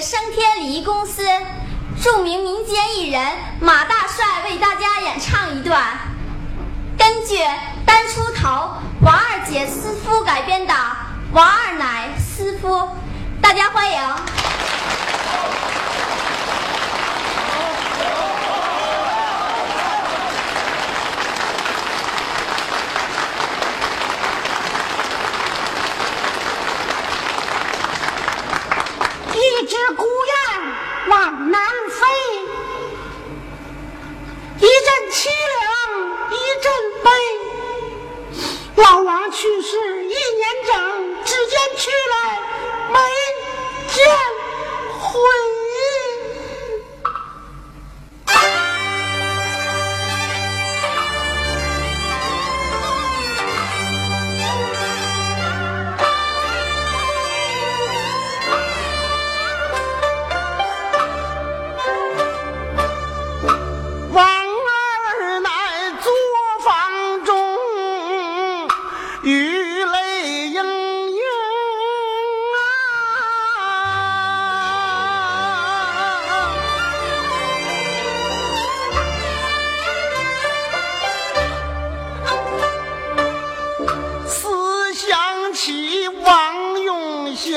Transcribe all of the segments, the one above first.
升天礼仪公司。著名民间艺人马大帅为大家演唱一段，根据单出头王二姐私夫改编的《王二奶私夫》，大家欢迎。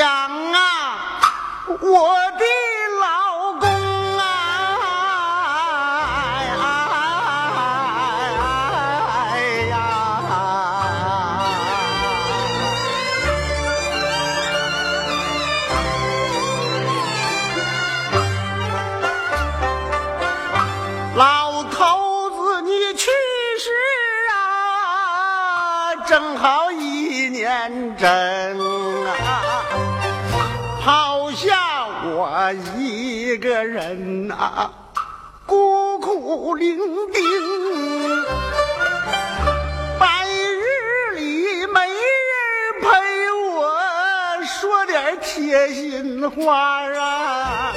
永祥啊，我的老公啊，哎呀！老头子，你去世啊，正好一年整我一个人啊，孤苦伶仃。白日里没人陪我说点贴心话啊。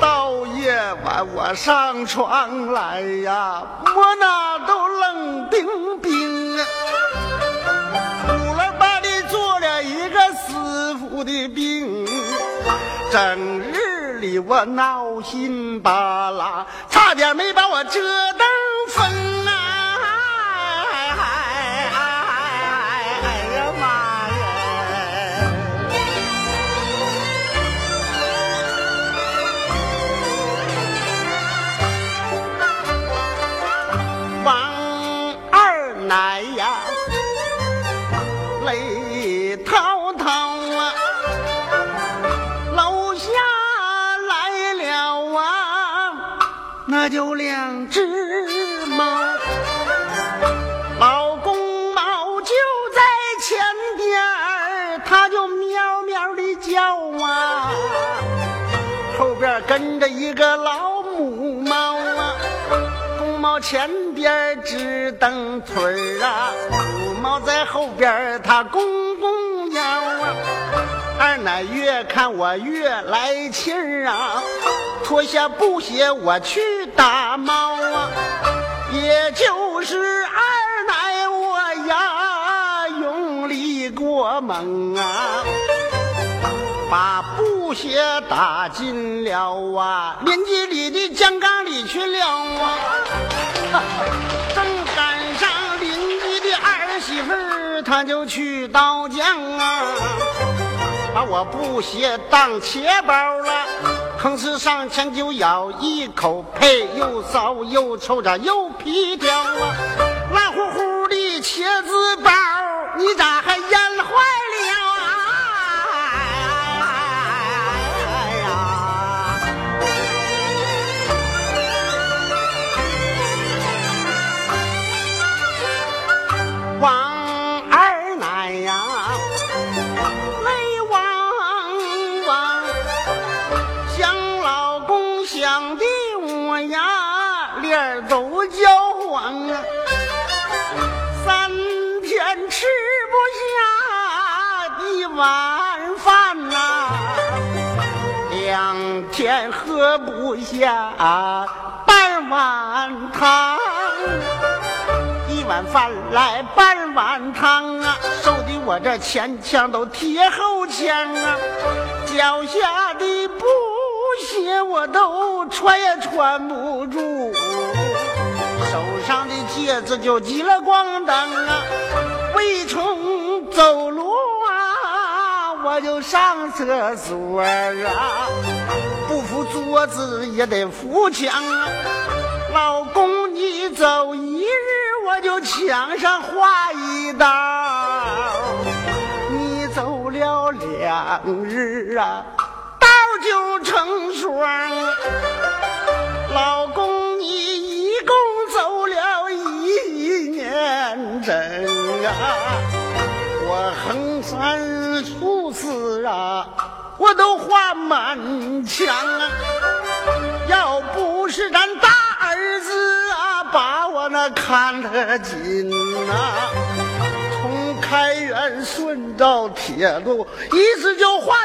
到夜晚我上床来呀，我那都冷冰冰整日里我闹心巴拉，差点没把我折腾疯啊！那就两只猫，老公猫就在前边儿，它就喵喵的叫啊，后边跟着一个老母猫啊。公猫前边直蹬腿儿啊，母猫在后边它公公腰啊。二奶越看我越来气儿啊，脱下布鞋我去打猫啊，也就是二奶我呀用力过猛啊。把布鞋打进了啊，年纪里的江缸里去了啊。正赶上邻居的儿媳妇，她就去倒浆啊，把我布鞋当钱包了，吭哧上前就咬一口，呸，又骚又臭咋又皮掉啊，烂乎乎的茄子包，你咋还腌坏了啊？哎呀！王喝不下半碗汤。一碗饭来半碗汤啊，瘦的我这前腔都贴后腔啊，脚下的布鞋我都穿也穿不住，手上的戒指就急了咣当啊，就上厕所啊，不扶桌子也得扶墙啊，老公你走一日。我就墙上画一道，你走了两日啊，道就成双。老公，你一共走了一年整啊，我横三竖，我都画满墙啊，要不是咱大儿子啊。把我那看得紧呐，从开元顺到铁路，一次就画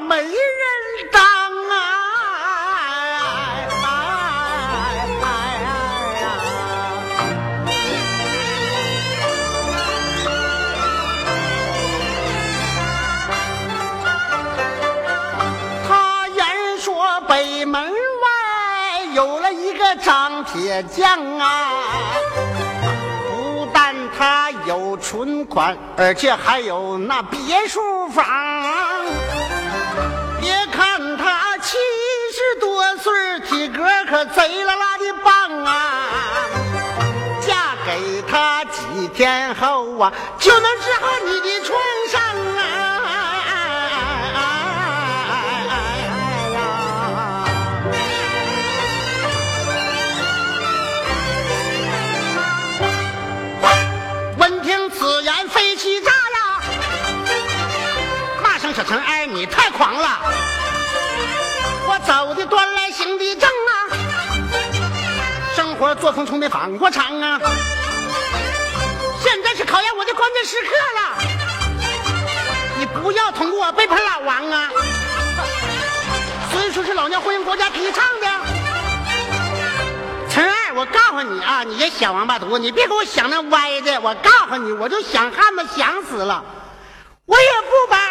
没人当啊！张铁匠啊，不但他有存款，而且还有那别墅房。可贼拉拉的棒啊！嫁给他几天后啊，就能治好你的疮生活作风从没反过常啊。现在是考验我的关键时刻了，你不要通过我背叛老王啊！所以说是老娘欢迎国家提倡的。陈二，我告诉你啊，你这小王八犊，你别给我想那歪的。我告诉你，我就想汉子想死了，我也不把。